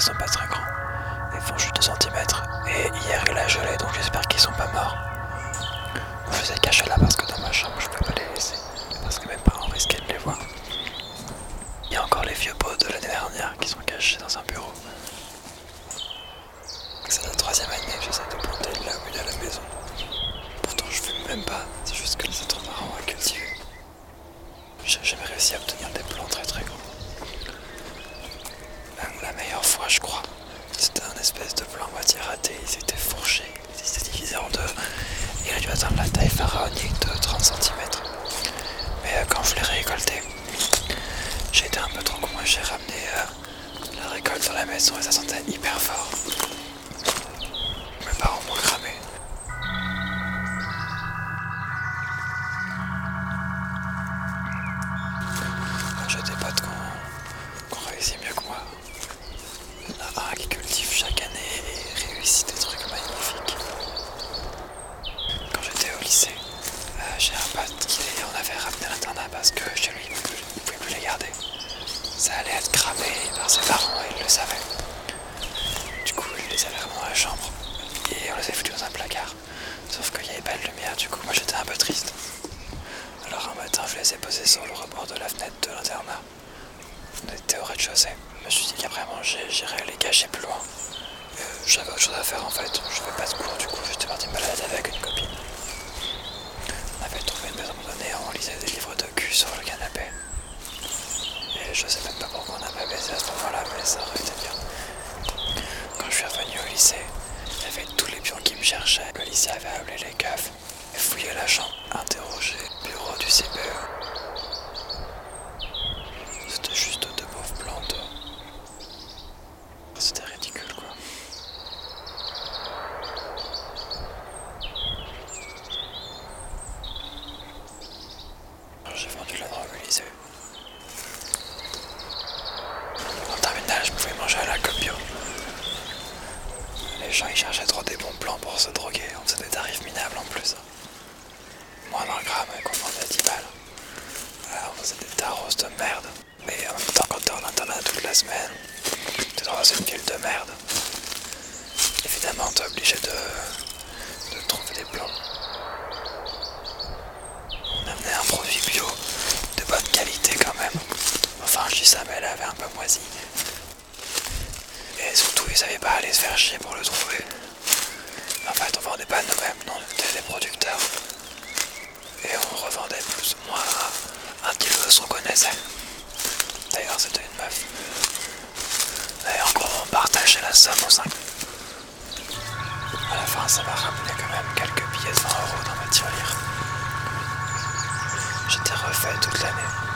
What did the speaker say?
ils sont pas très grands. Ils font juste 2 cm. Et hier il a gelé, donc j'espère qu'ils sont pas morts. Je les ai cachés là parce que dans ma chambre je peux pas les laisser. Parce que mes parents risquaient de les voir. Il y a encore les vieux pots de l'année dernière qui sont cachés dans un bureau. C'est la troisième année que j'essaie de planter de la à la maison. Pourtant je fume même pas, c'est juste que c'est trop marrant à cultiver. J'ai jamais réussi à obtenir des plants très très grands. La meilleure fois je crois, c'était un espèce de plant moitié raté, il s'était fourché, il s'était divisé en deux. Il a dû atteindre la taille pharaonique de 30 cm. Mais euh, quand je l'ai récolté, j'ai été un peu trop con j'ai ramené euh, la récolte dans la maison et ça sentait hyper fort. Mes parents m'ont cramé. J'ai des potes qui ont mieux que moi. A qui cultive chaque année et réussit des trucs magnifiques. Quand j'étais au lycée, euh, j'ai un pote qui en avait ramené à l'internat parce que chez lui il ne pouvait plus les garder. Ça allait être cramé par ses parents et il le savait. Du coup, il les avait vraiment dans la chambre et on les avait foutus dans un placard. Sauf qu'il n'y avait pas de lumière, du coup, moi j'étais un peu triste. Alors un matin, je les ai posés sur le rebord de la fenêtre de l'internat. On était au rez-de-chaussée. Je me suis dit qu'après manger, j'irais les cacher plus loin. Euh, J'avais autre chose à faire en fait. Je fais pas de cours, du coup, j'étais parti me balader avec une copine. On avait trouvé une maison abandonnée, on lisait des livres de cul sur le canapé. Et je sais même pas pourquoi on n'a pas baisé à ce moment-là, mais ça aurait été bien. Quand je suis revenu au lycée, il y avait tous les pions qui me cherchaient. Le lycée avait appelé les keufs et fouillé la chambre, interrogé le bureau du CPE. C'était juste deux pauvres plantes. C'était ridicule quoi. J'ai vendu la drogue au lycée. En terminale, je pouvais manger à la bio. Les gens ils cherchaient trop des bons plans pour se droguer, on faisait des tarifs minables en plus. Moins d'un gramme et qu'on vendait 10 balles. Alors on faisait des taros de merde. Mais en même temps, quand t'es en internat toute la semaine, t'es dans une ville de merde. Évidemment, t'es obligé de, de trouver des plans. On amenait un produit bio de bonne qualité quand même. Enfin, je dis ça, mais elle Et surtout, ils savaient pas aller se faire chier pour le trouver. En fait, on vendait pas nous-mêmes, non, on était des producteurs. Et on revendait plus ou moins un, un kilo ce qu'on connaissait. D'ailleurs, c'était une meuf. Et en gros, on partageait la somme aux 5. À la fin, ça m'a ramené quand même quelques billets de 20 euros dans ma tirelire. J'étais refait toute l'année.